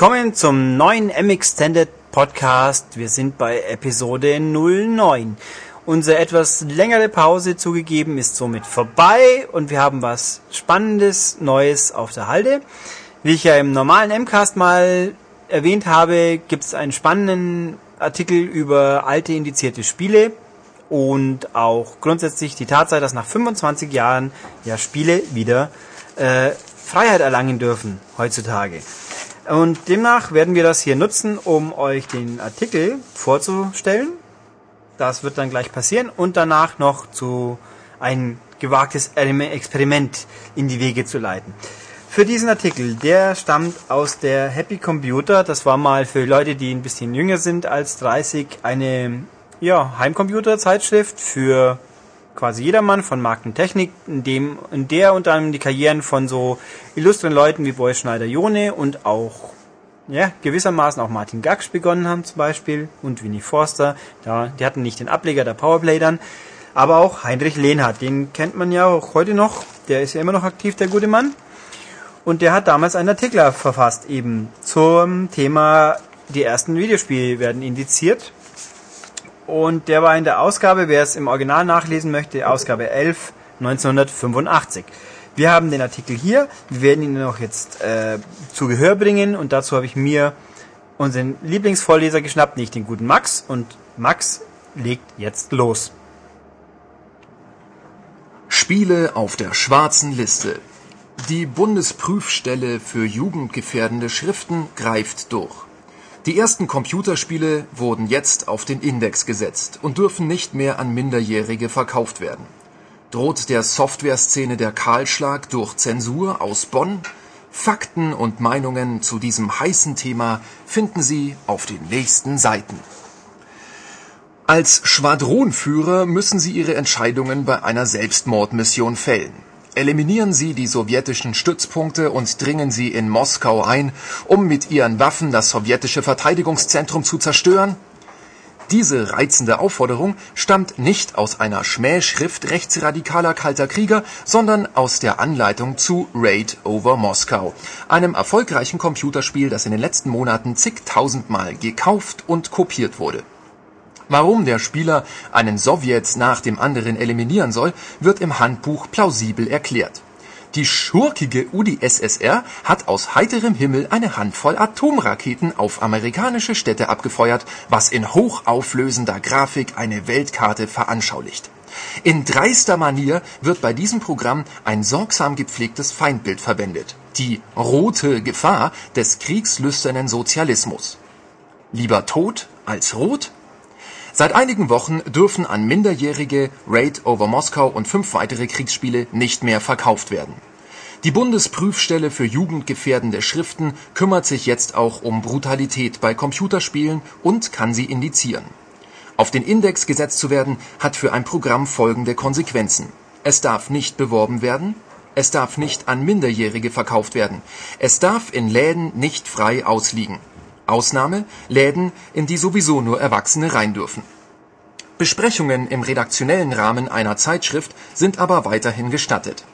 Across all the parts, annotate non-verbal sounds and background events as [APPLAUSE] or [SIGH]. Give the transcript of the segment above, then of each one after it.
Willkommen zum neuen M-Extended Podcast. Wir sind bei Episode 09. Unsere etwas längere Pause zugegeben ist somit vorbei und wir haben was Spannendes, Neues auf der Halde. Wie ich ja im normalen M-Cast mal erwähnt habe, gibt es einen spannenden Artikel über alte indizierte Spiele und auch grundsätzlich die Tatsache, dass nach 25 Jahren ja Spiele wieder äh, Freiheit erlangen dürfen heutzutage. Und demnach werden wir das hier nutzen, um euch den Artikel vorzustellen. Das wird dann gleich passieren und danach noch zu ein gewagtes Experiment in die Wege zu leiten. Für diesen Artikel, der stammt aus der Happy Computer. Das war mal für Leute, die ein bisschen jünger sind als 30, eine ja, Heimcomputer-Zeitschrift für quasi jedermann von Markentechnik, in dem, in der unter anderem die Karrieren von so illustren Leuten wie Boy Schneider-Jone und auch, ja, gewissermaßen auch Martin Gaksch begonnen haben zum Beispiel und Winnie Forster. Da, die hatten nicht den Ableger der Powerplay dann. Aber auch Heinrich Lehnhardt, den kennt man ja auch heute noch. Der ist ja immer noch aktiv, der gute Mann. Und der hat damals einen Artikel verfasst, eben zum Thema, die ersten Videospiele werden indiziert. Und der war in der Ausgabe, wer es im Original nachlesen möchte, Ausgabe 11, 1985. Wir haben den Artikel hier, wir werden ihn noch jetzt äh, zu Gehör bringen und dazu habe ich mir unseren Lieblingsvorleser geschnappt, nicht den guten Max. Und Max legt jetzt los. Spiele auf der schwarzen Liste. Die Bundesprüfstelle für jugendgefährdende Schriften greift durch. Die ersten Computerspiele wurden jetzt auf den Index gesetzt und dürfen nicht mehr an Minderjährige verkauft werden. Droht der Softwareszene der Kahlschlag durch Zensur aus Bonn? Fakten und Meinungen zu diesem heißen Thema finden Sie auf den nächsten Seiten. Als Schwadronführer müssen Sie Ihre Entscheidungen bei einer Selbstmordmission fällen. Eliminieren Sie die sowjetischen Stützpunkte und dringen Sie in Moskau ein, um mit Ihren Waffen das sowjetische Verteidigungszentrum zu zerstören? Diese reizende Aufforderung stammt nicht aus einer Schmähschrift rechtsradikaler kalter Krieger, sondern aus der Anleitung zu Raid over Moskau, einem erfolgreichen Computerspiel, das in den letzten Monaten zigtausendmal gekauft und kopiert wurde. Warum der Spieler einen Sowjet nach dem anderen eliminieren soll, wird im Handbuch plausibel erklärt. Die schurkige UdSSR hat aus heiterem Himmel eine Handvoll Atomraketen auf amerikanische Städte abgefeuert, was in hochauflösender Grafik eine Weltkarte veranschaulicht. In dreister Manier wird bei diesem Programm ein sorgsam gepflegtes Feindbild verwendet. Die rote Gefahr des kriegslüsternen Sozialismus. Lieber tot als rot? Seit einigen Wochen dürfen an Minderjährige Raid over Moskau und fünf weitere Kriegsspiele nicht mehr verkauft werden. Die Bundesprüfstelle für jugendgefährdende Schriften kümmert sich jetzt auch um Brutalität bei Computerspielen und kann sie indizieren. Auf den Index gesetzt zu werden, hat für ein Programm folgende Konsequenzen. Es darf nicht beworben werden, es darf nicht an Minderjährige verkauft werden, es darf in Läden nicht frei ausliegen Ausnahme Läden, in die sowieso nur Erwachsene rein dürfen. Besprechungen im redaktionellen Rahmen einer Zeitschrift sind aber weiterhin gestattet.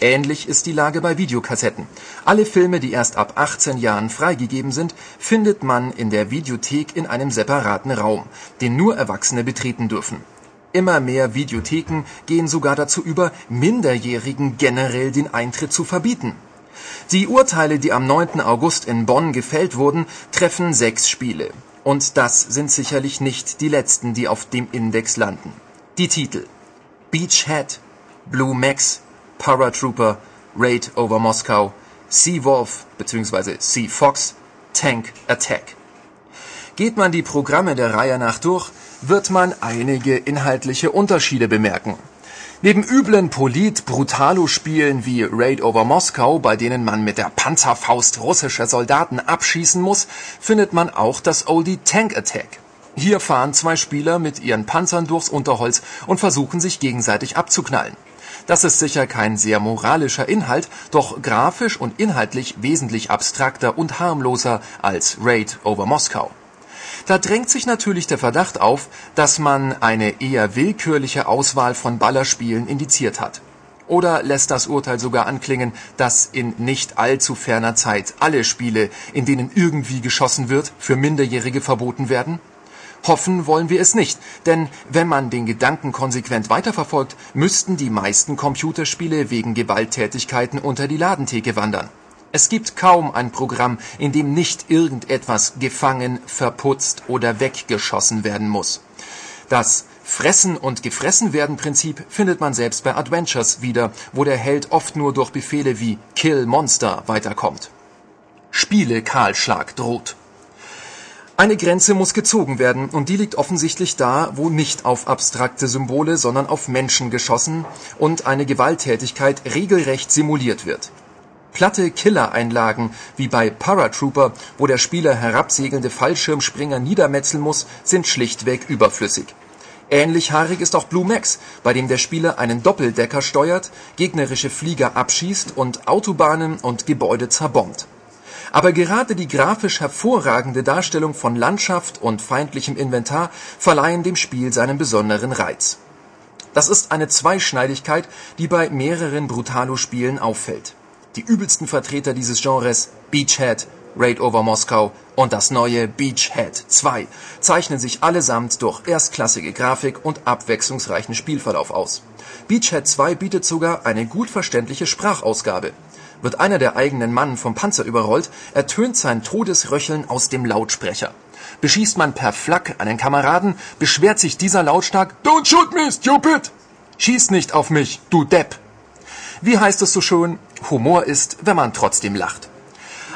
Ähnlich ist die Lage bei Videokassetten. Alle Filme, die erst ab 18 Jahren freigegeben sind, findet man in der Videothek in einem separaten Raum, den nur Erwachsene betreten dürfen. Immer mehr Videotheken gehen sogar dazu über, Minderjährigen generell den Eintritt zu verbieten die Urteile, die am 9. August in Bonn gefällt wurden, treffen sechs Spiele. Und das sind sicherlich nicht die letzten, die auf dem Index landen. Die Titel Beachhead, Blue Max, Paratrooper, Raid over Moskau, Sea Wolf bzw. Sea Fox, Tank Attack. Geht man die Programme der Reihe nach durch, wird man einige inhaltliche Unterschiede bemerken. Neben üblen Polit-Brutalo-Spielen wie Raid over Moskau, bei denen man mit der Panzerfaust russische Soldaten abschießen muss, findet man auch das Oldie Tank Attack. Hier fahren zwei Spieler mit ihren Panzern durchs Unterholz und versuchen sich gegenseitig abzuknallen. Das ist sicher kein sehr moralischer Inhalt, doch grafisch und inhaltlich wesentlich abstrakter und harmloser als Raid over Moskau. Da drängt sich natürlich der Verdacht auf, dass man eine eher willkürliche Auswahl von Ballerspielen indiziert hat. Oder lässt das Urteil sogar anklingen, dass in nicht allzu ferner Zeit alle Spiele, in denen irgendwie geschossen wird, für Minderjährige verboten werden? Hoffen wollen wir es nicht, denn wenn man den Gedanken konsequent weiterverfolgt, müssten die meisten Computerspiele wegen Gewalttätigkeiten unter die Ladentheke wandern. Es gibt kaum ein Programm, in dem nicht irgendetwas gefangen, verputzt oder weggeschossen werden muss. Das Fressen und gefressen werden Prinzip findet man selbst bei Adventures wieder, wo der Held oft nur durch Befehle wie Kill Monster weiterkommt. Spiele Kahlschlag droht. Eine Grenze muss gezogen werden, und die liegt offensichtlich da, wo nicht auf abstrakte Symbole, sondern auf Menschen geschossen und eine Gewalttätigkeit regelrecht simuliert wird. Platte Killereinlagen wie bei Paratrooper, wo der Spieler herabsegelnde Fallschirmspringer niedermetzeln muss, sind schlichtweg überflüssig. Ähnlich haarig ist auch Blue Max, bei dem der Spieler einen Doppeldecker steuert, gegnerische Flieger abschießt und Autobahnen und Gebäude zerbombt. Aber gerade die grafisch hervorragende Darstellung von Landschaft und feindlichem Inventar verleihen dem Spiel seinen besonderen Reiz. Das ist eine Zweischneidigkeit, die bei mehreren Brutalo-Spielen auffällt. Die übelsten Vertreter dieses Genres, Beachhead, Raid over Moskau und das neue Beachhead 2 zeichnen sich allesamt durch erstklassige Grafik und abwechslungsreichen Spielverlauf aus. Beachhead 2 bietet sogar eine gut verständliche Sprachausgabe. Wird einer der eigenen Mann vom Panzer überrollt, ertönt sein Todesröcheln aus dem Lautsprecher. Beschießt man per Flak einen Kameraden, beschwert sich dieser lautstark Don't shoot me, stupid! Schieß nicht auf mich, du Depp! Wie heißt es so schön? Humor ist, wenn man trotzdem lacht.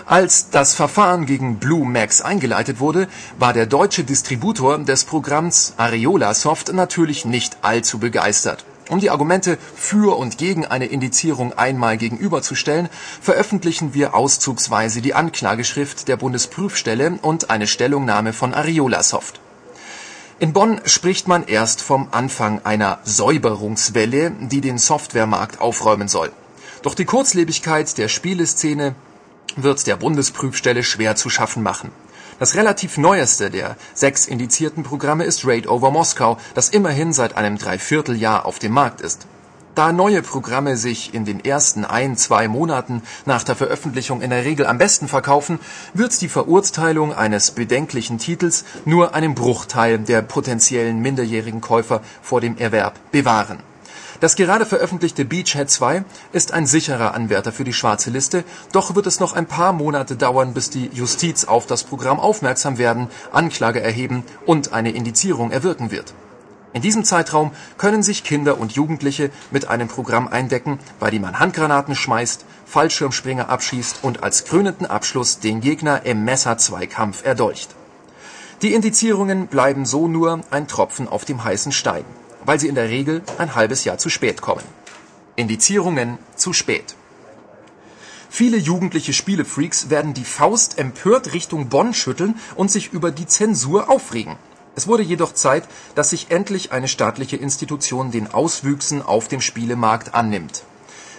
Als das Verfahren gegen Blue Max eingeleitet wurde, war der deutsche Distributor des Programms Areola Soft natürlich nicht allzu begeistert. Um die Argumente für und gegen eine Indizierung einmal gegenüberzustellen, veröffentlichen wir auszugsweise die Anklageschrift der Bundesprüfstelle und eine Stellungnahme von Ariolasoft. In Bonn spricht man erst vom Anfang einer Säuberungswelle, die den Softwaremarkt aufräumen soll. Doch die Kurzlebigkeit der Spieleszene wird der Bundesprüfstelle schwer zu schaffen machen. Das relativ neueste der sechs indizierten Programme ist Raid over Moskau, das immerhin seit einem Dreivierteljahr auf dem Markt ist. Da neue Programme sich in den ersten ein, zwei Monaten nach der Veröffentlichung in der Regel am besten verkaufen, wird die Verurteilung eines bedenklichen Titels nur einen Bruchteil der potenziellen minderjährigen Käufer vor dem Erwerb bewahren das gerade veröffentlichte Beachhead 2 ist ein sicherer Anwärter für die schwarze Liste, doch wird es noch ein paar Monate dauern, bis die Justiz auf das Programm aufmerksam werden, Anklage erheben und eine Indizierung erwirken wird. In diesem Zeitraum können sich Kinder und Jugendliche mit einem Programm eindecken, bei dem man Handgranaten schmeißt, Fallschirmspringer abschießt und als krönenden Abschluss den Gegner im Messerzweikampf erdolcht. Die Indizierungen bleiben so nur ein Tropfen auf dem heißen Stein weil sie in der Regel ein halbes Jahr zu spät kommen. Indizierungen zu spät. Viele jugendliche Spielefreaks werden die Faust empört Richtung Bonn schütteln und sich über die Zensur aufregen. Es wurde jedoch Zeit, dass sich endlich eine staatliche Institution den Auswüchsen auf dem Spielemarkt annimmt.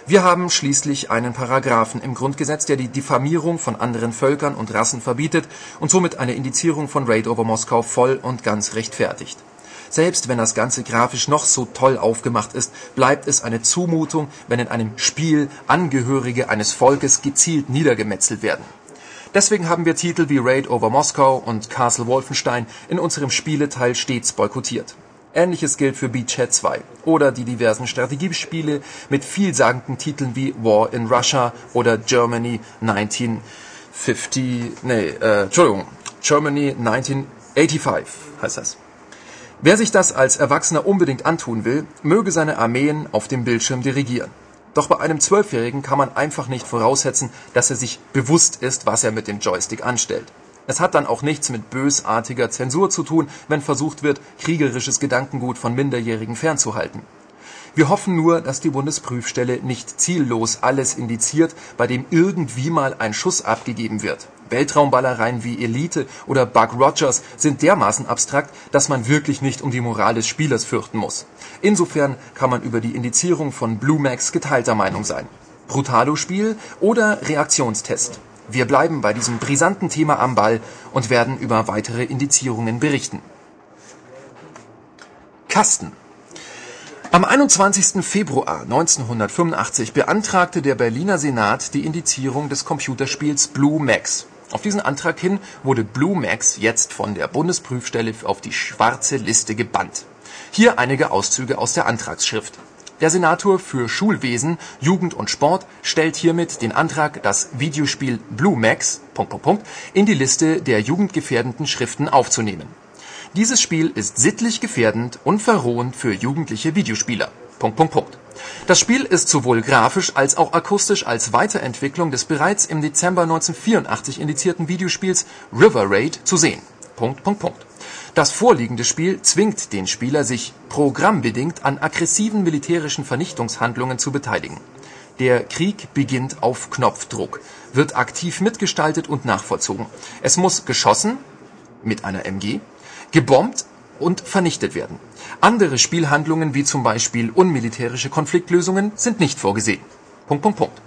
Wir haben schließlich einen Paragraphen im Grundgesetz, der die Diffamierung von anderen Völkern und Rassen verbietet und somit eine Indizierung von Raid over Moskau voll und ganz rechtfertigt. Selbst wenn das Ganze grafisch noch so toll aufgemacht ist, bleibt es eine Zumutung, wenn in einem Spiel Angehörige eines Volkes gezielt niedergemetzelt werden. Deswegen haben wir Titel wie Raid over Moskau und Castle Wolfenstein in unserem Spieleteil stets boykottiert. Ähnliches gilt für Beachhead 2 oder die diversen Strategiespiele mit vielsagenden Titeln wie War in Russia oder Germany 1950, nee, äh, Entschuldigung, Germany 1985 heißt das. Wer sich das als Erwachsener unbedingt antun will, möge seine Armeen auf dem Bildschirm dirigieren. Doch bei einem Zwölfjährigen kann man einfach nicht voraussetzen, dass er sich bewusst ist, was er mit dem Joystick anstellt. Es hat dann auch nichts mit bösartiger Zensur zu tun, wenn versucht wird, kriegerisches Gedankengut von Minderjährigen fernzuhalten. Wir hoffen nur, dass die Bundesprüfstelle nicht ziellos alles indiziert, bei dem irgendwie mal ein Schuss abgegeben wird. Weltraumballereien wie Elite oder Buck Rogers sind dermaßen abstrakt, dass man wirklich nicht um die Moral des Spielers fürchten muss. Insofern kann man über die Indizierung von Blue Max geteilter Meinung sein. Brutalo-Spiel oder Reaktionstest? Wir bleiben bei diesem brisanten Thema am Ball und werden über weitere Indizierungen berichten. Kasten Am 21. Februar 1985 beantragte der Berliner Senat die Indizierung des Computerspiels Blue Max. Auf diesen Antrag hin wurde Blue Max jetzt von der Bundesprüfstelle auf die schwarze Liste gebannt. Hier einige Auszüge aus der Antragsschrift. Der Senator für Schulwesen, Jugend und Sport stellt hiermit den Antrag, das Videospiel Blue Max in die Liste der jugendgefährdenden Schriften aufzunehmen. Dieses Spiel ist sittlich gefährdend und verrohend für jugendliche Videospieler. Das Spiel ist sowohl grafisch als auch akustisch als Weiterentwicklung des bereits im Dezember 1984 indizierten Videospiels River Raid zu sehen. Das vorliegende Spiel zwingt den Spieler, sich programmbedingt an aggressiven militärischen Vernichtungshandlungen zu beteiligen. Der Krieg beginnt auf Knopfdruck, wird aktiv mitgestaltet und nachvollzogen. Es muss geschossen mit einer MG, gebombt und vernichtet werden. Andere Spielhandlungen wie zum Beispiel unmilitärische Konfliktlösungen sind nicht vorgesehen. Punkt, Punkt, Punkt.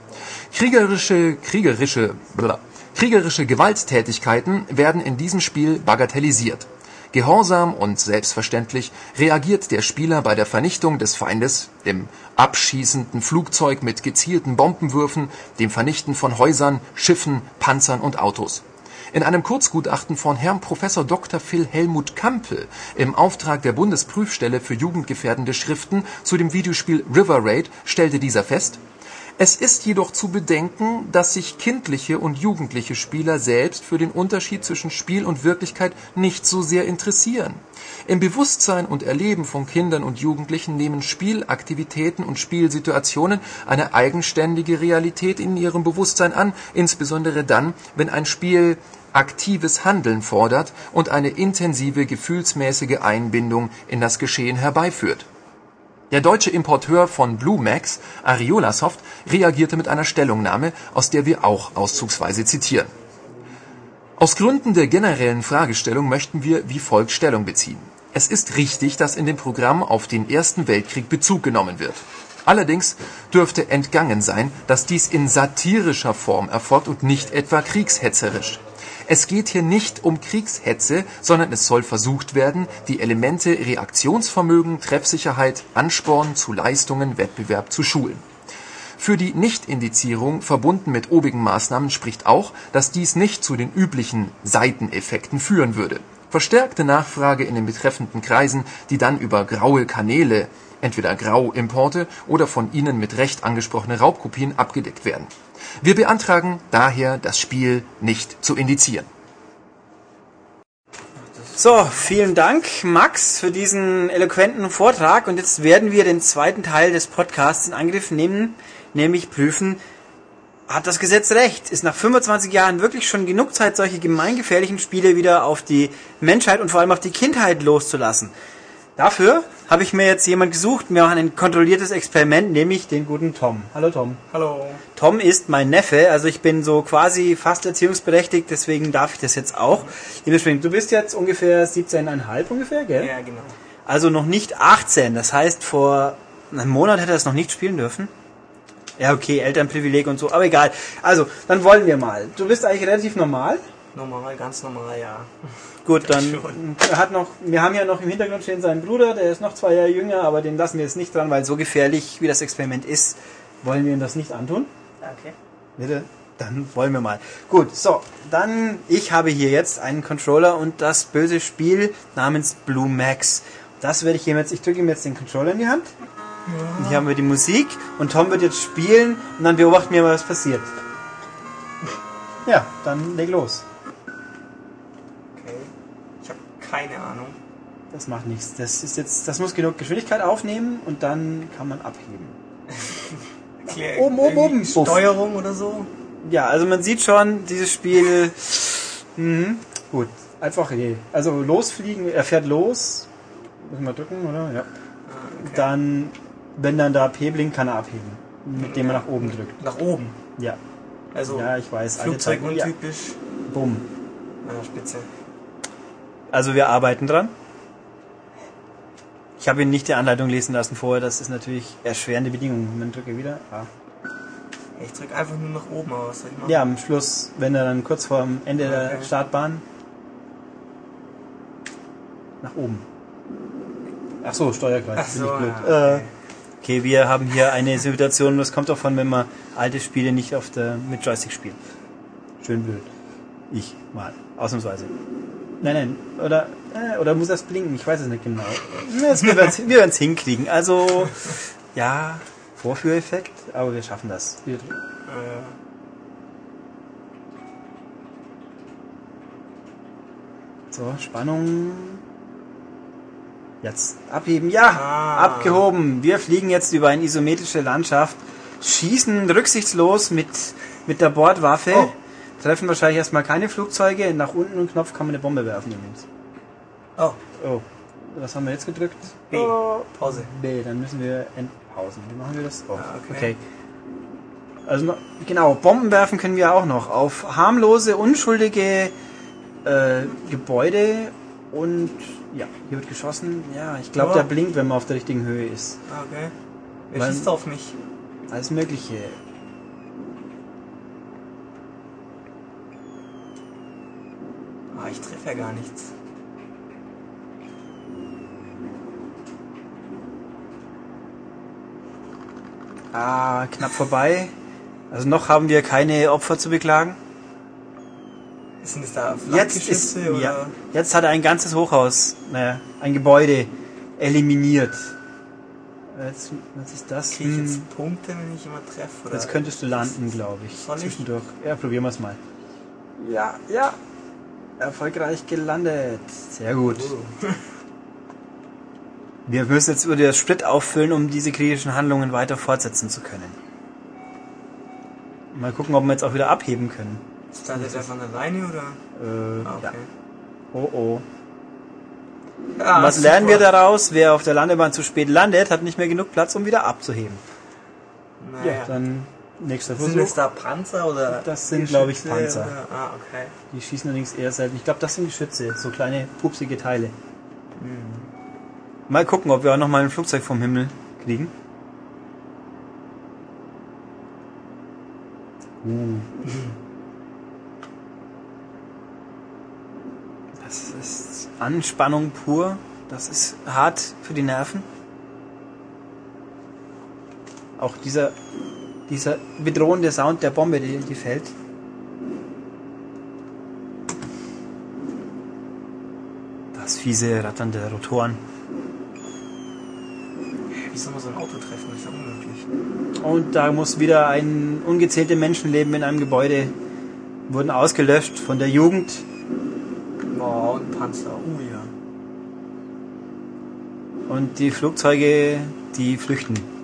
Kriegerische, kriegerische, blah, kriegerische Gewalttätigkeiten werden in diesem Spiel bagatellisiert. Gehorsam und selbstverständlich reagiert der Spieler bei der Vernichtung des Feindes, dem abschießenden Flugzeug mit gezielten Bombenwürfen, dem Vernichten von Häusern, Schiffen, Panzern und Autos. In einem Kurzgutachten von Herrn Prof. Dr. Phil Helmut Kampel im Auftrag der Bundesprüfstelle für jugendgefährdende Schriften zu dem Videospiel River Raid stellte dieser fest es ist jedoch zu bedenken, dass sich kindliche und jugendliche Spieler selbst für den Unterschied zwischen Spiel und Wirklichkeit nicht so sehr interessieren. Im Bewusstsein und Erleben von Kindern und Jugendlichen nehmen Spielaktivitäten und Spielsituationen eine eigenständige Realität in ihrem Bewusstsein an, insbesondere dann, wenn ein Spiel aktives Handeln fordert und eine intensive gefühlsmäßige Einbindung in das Geschehen herbeiführt der deutsche Importeur von Blue Max, Ariolasoft, reagierte mit einer Stellungnahme, aus der wir auch auszugsweise zitieren. Aus Gründen der generellen Fragestellung möchten wir wie folgt Stellung beziehen. Es ist richtig, dass in dem Programm auf den Ersten Weltkrieg Bezug genommen wird. Allerdings dürfte entgangen sein, dass dies in satirischer Form erfolgt und nicht etwa kriegshetzerisch. Es geht hier nicht um Kriegshetze, sondern es soll versucht werden, die Elemente Reaktionsvermögen, Treffsicherheit, Ansporn zu Leistungen, Wettbewerb zu schulen. Für die Nichtindizierung verbunden mit obigen Maßnahmen spricht auch, dass dies nicht zu den üblichen Seiteneffekten führen würde. Verstärkte Nachfrage in den betreffenden Kreisen, die dann über graue Kanäle, entweder Grauimporte oder von ihnen mit Recht angesprochene Raubkopien abgedeckt werden. Wir beantragen daher, das Spiel nicht zu indizieren. So, vielen Dank, Max, für diesen eloquenten Vortrag. Und jetzt werden wir den zweiten Teil des Podcasts in Angriff nehmen, nämlich prüfen, hat das Gesetz recht? Ist nach 25 Jahren wirklich schon genug Zeit, solche gemeingefährlichen Spiele wieder auf die Menschheit und vor allem auf die Kindheit loszulassen? Dafür habe ich mir jetzt jemand gesucht. Wir machen ein kontrolliertes Experiment, nämlich den guten Tom. Hallo Tom. Hallo. Tom ist mein Neffe, also ich bin so quasi fast erziehungsberechtigt, deswegen darf ich das jetzt auch. Du bist jetzt ungefähr 17,5 ungefähr, gell? Ja, genau. Also noch nicht 18, das heißt vor einem Monat hätte er es noch nicht spielen dürfen. Ja, okay, Elternprivileg und so, aber egal. Also, dann wollen wir mal. Du bist eigentlich relativ normal. Normal, ganz normal, ja. Gut, dann er hat noch, wir haben ja noch im Hintergrund stehen seinen Bruder, der ist noch zwei Jahre jünger, aber den lassen wir jetzt nicht dran, weil so gefährlich wie das Experiment ist, wollen wir ihm das nicht antun. Okay. Bitte? Dann wollen wir mal. Gut, so, dann, ich habe hier jetzt einen Controller und das böse Spiel namens Blue Max. Das werde ich ihm jetzt, ich drücke ihm jetzt den Controller in die Hand. Und hier haben wir die Musik und Tom wird jetzt spielen und dann beobachten wir mal, was passiert. Ja, dann leg los. Okay. Ich habe keine Ahnung. Das macht nichts. Das ist jetzt, das muss genug Geschwindigkeit aufnehmen und dann kann man abheben. [LAUGHS] Erklär, Oben, oben, oben. Steuerung oder so? Ja, also man sieht schon, dieses Spiel. Mhm, gut, einfach je. Also losfliegen, er fährt los. Müssen wir drücken, oder? Ja. Ah, okay. Dann, wenn dann da P blinkt, kann er abheben. Mit dem er nach oben drückt. Nach oben. Ja. Also Ja, ich weiß. Flugzeug Zeiten- ja. untypisch. Bumm. Ah, spitze. Also wir arbeiten dran. Ich habe ihn nicht die Anleitung lesen lassen vorher. Das ist natürlich erschwerende Bedingungen. Man drücke wieder. Ah. Ich drück einfach nur nach oben, machen? Ja, am Schluss, wenn er dann kurz vor dem Ende der Okay. Startbahn nach oben. Ach so, Steuerkreuz. Ach so, blöd. ja, Äh, okay. okay, wir haben hier eine Situation, das kommt davon, wenn man alte Spiele nicht auf der, mit Joystick spielt. Schön blöd. Ich mal, ausnahmsweise. Nein, nein, oder, äh, oder muss das blinken? Ich weiß es nicht genau. Das, wir werden es hinkriegen. Also, ja, Vorführeffekt, aber wir schaffen das. Wir, Äh, so, Spannung. Jetzt abheben. Ja, Ah. abgehoben. Wir fliegen jetzt über eine isometrische Landschaft, schießen rücksichtslos mit, mit der Bordwaffe, Oh. Treffen wahrscheinlich erstmal keine Flugzeuge. Nach unten im Knopf kann man eine Bombe werfen übrigens. oh, Oh, was haben wir jetzt gedrückt? B. Oh. Pause. B, dann müssen wir entpausen. Wie machen wir das? Oh, Ah, okay. okay. Also genau, Bomben werfen können wir auch noch auf harmlose, unschuldige äh, Gebäude und ja, hier wird geschossen. Ja, ich glaube, Ja. der blinkt, wenn man auf der richtigen Höhe ist. Ah, Okay. Wer Weil- schießt auf mich? Alles Mögliche. Treffe ja gar nichts. Ah, knapp vorbei. Also noch haben wir keine Opfer zu beklagen. Sind es da Jetzt ist oder? ja, jetzt hat er ein ganzes Hochhaus, naja, ein Gebäude eliminiert. Jetzt, was ist das? Kriege ich jetzt Punkte, wenn ich immer treffe? Oder? Jetzt könntest du landen, glaube ich. Soll ich? Zwischendurch. Ja, probieren wir es mal. Ja, ja. Erfolgreich gelandet. Sehr gut. Oh. [LAUGHS] Wir müssen jetzt über das Sprit auffüllen, um diese kritischen Handlungen weiter fortsetzen zu können. Mal gucken, ob wir jetzt auch wieder abheben können. Startet er von alleine oder? Äh, Ah, okay. ja. Oh oh. Ja, Was super. lernen wir daraus? Wer auf der Landebahn zu spät landet, hat nicht mehr genug Platz, um wieder abzuheben. Naja. Dann nächster sind Versuch. es da Panzer oder? Das sind, glaube ich, Panzer. Oder? Ah, okay. Die schießen allerdings eher selten. Ich glaube, das sind Geschütze, so kleine pupsige Teile. Mal gucken, ob wir auch noch mal ein Flugzeug vom Himmel kriegen. Uh. Das ist Anspannung pur. Das ist hart für die Nerven. Auch dieser, dieser bedrohende Sound der Bombe, die, die fällt. Das fiese Rattern der Rotoren. Wie soll man so ein Auto treffen? Das ist ja unmöglich. Und da muss wieder ein ungezählte Menschenleben in einem Gebäude wurden ausgelöscht von der Jugend. Boah, und Panzer. Uh, ja. Und die Flugzeuge, die flüchten.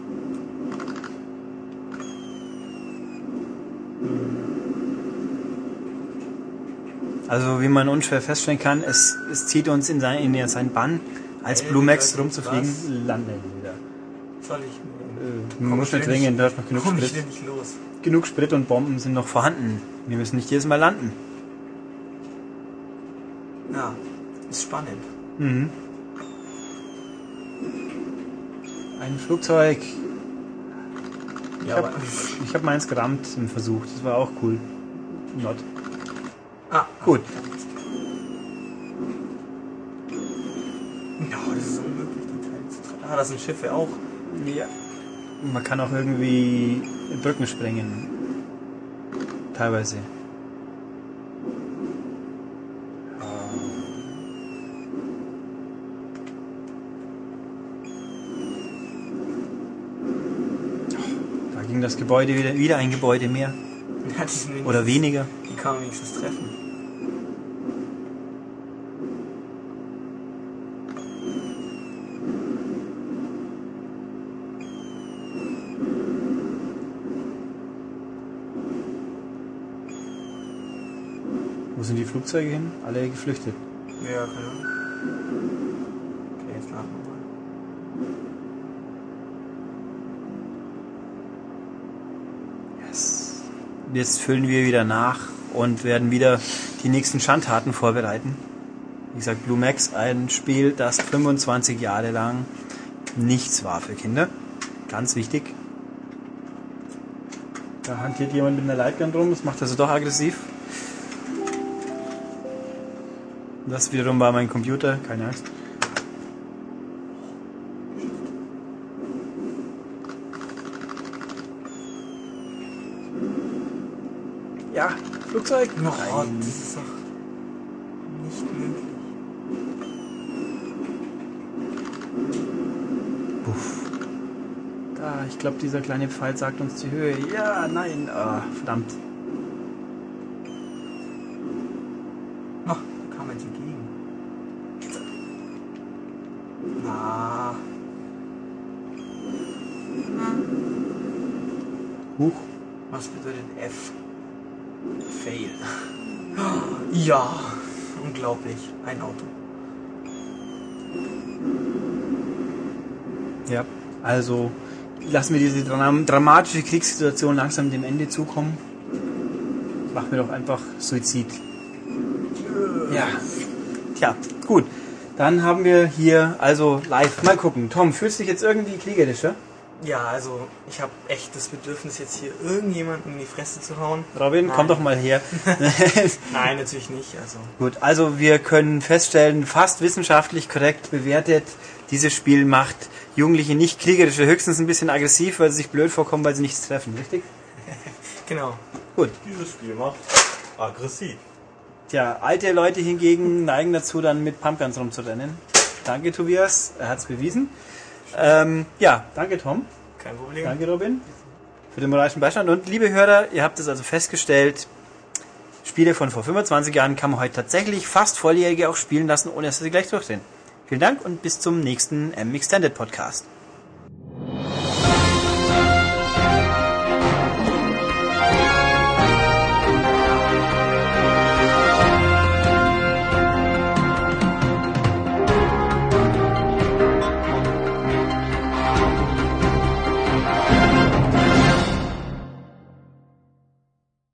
Also wie man unschwer feststellen kann, es, es zieht uns in, sein, in seinen Bann, als Ey, Blue Max das ist rumzufliegen, was. landen wir wieder. Soll ich. Äh, man muss nicht dringend, da ist noch genug Sprit. Genug Sprit und Bomben sind noch vorhanden. Wir müssen nicht jedes Mal landen. Ja, ist spannend. Mhm. Ein Flugzeug. Ich Ja, habe hab meins gerammt im Versuch. Das war auch cool. Not. Ah, Gut. Ja, das ist unmöglich, die Teile zu treffen. Ah, das sind Schiffe auch. Ja. Man kann auch irgendwie Brücken sprengen. Teilweise. Da ging das Gebäude wieder, wieder ein Gebäude mehr. Oder weniger. Die kann man wenigstens treffen. Wo sind die Flugzeuge hin? Alle geflüchtet. Ja, keine Ahnung. Okay, jetzt laden wir mal. Yes. Jetzt füllen wir wieder nach und werden wieder die nächsten Schandtaten vorbereiten. Wie gesagt, Blue Max, ein Spiel, das 25 Jahre lang nichts war für Kinder. Ganz wichtig. Da hantiert jemand mit einer Lightgun rum, das macht also doch aggressiv. Das wiederum war mein Computer, keine Angst. Ja, Flugzeug. Oh, Nein. das ist doch nicht möglich. Da, ich glaube, dieser kleine Pfeil sagt uns die Höhe. Ja, nein. Ah, verdammt. Fail. Ja, unglaublich. Ein Auto. Ja, also lassen wir diese dram dramatische Kriegssituation langsam dem Ende zukommen. Machen wir doch einfach Suizid. Ja. Tja, gut. Dann haben wir hier also live. Mal gucken. Tom, fühlst du dich jetzt irgendwie kriegerischer? Ja, also ich habe echt das Bedürfnis, jetzt hier irgendjemanden in die Fresse zu hauen. Robin, komm Nein. doch mal her. [LAUGHS] Nein, natürlich nicht. Also Gut, also wir können feststellen, fast wissenschaftlich korrekt bewertet, dieses Spiel macht Jugendliche nicht kriegerischer, höchstens ein bisschen aggressiv, weil sie sich blöd vorkommen, weil sie nichts treffen, richtig? [LAUGHS] genau. Gut. Dieses Spiel macht aggressiv. Tja, alte Leute hingegen neigen dazu, dann mit Pumpguns rumzurennen. Danke, Tobias, er hat's bewiesen. Ähm, ja, danke, Tom. Kein Problem. Danke, Robin, für den moralischen Beistand. Und liebe Hörer, ihr habt es also festgestellt, Spiele von vor 25 Jahren kann man heute tatsächlich fast Volljährige auch spielen lassen, ohne dass sie gleich durchdrehen. Vielen Dank und bis zum nächsten M Extended Podcast.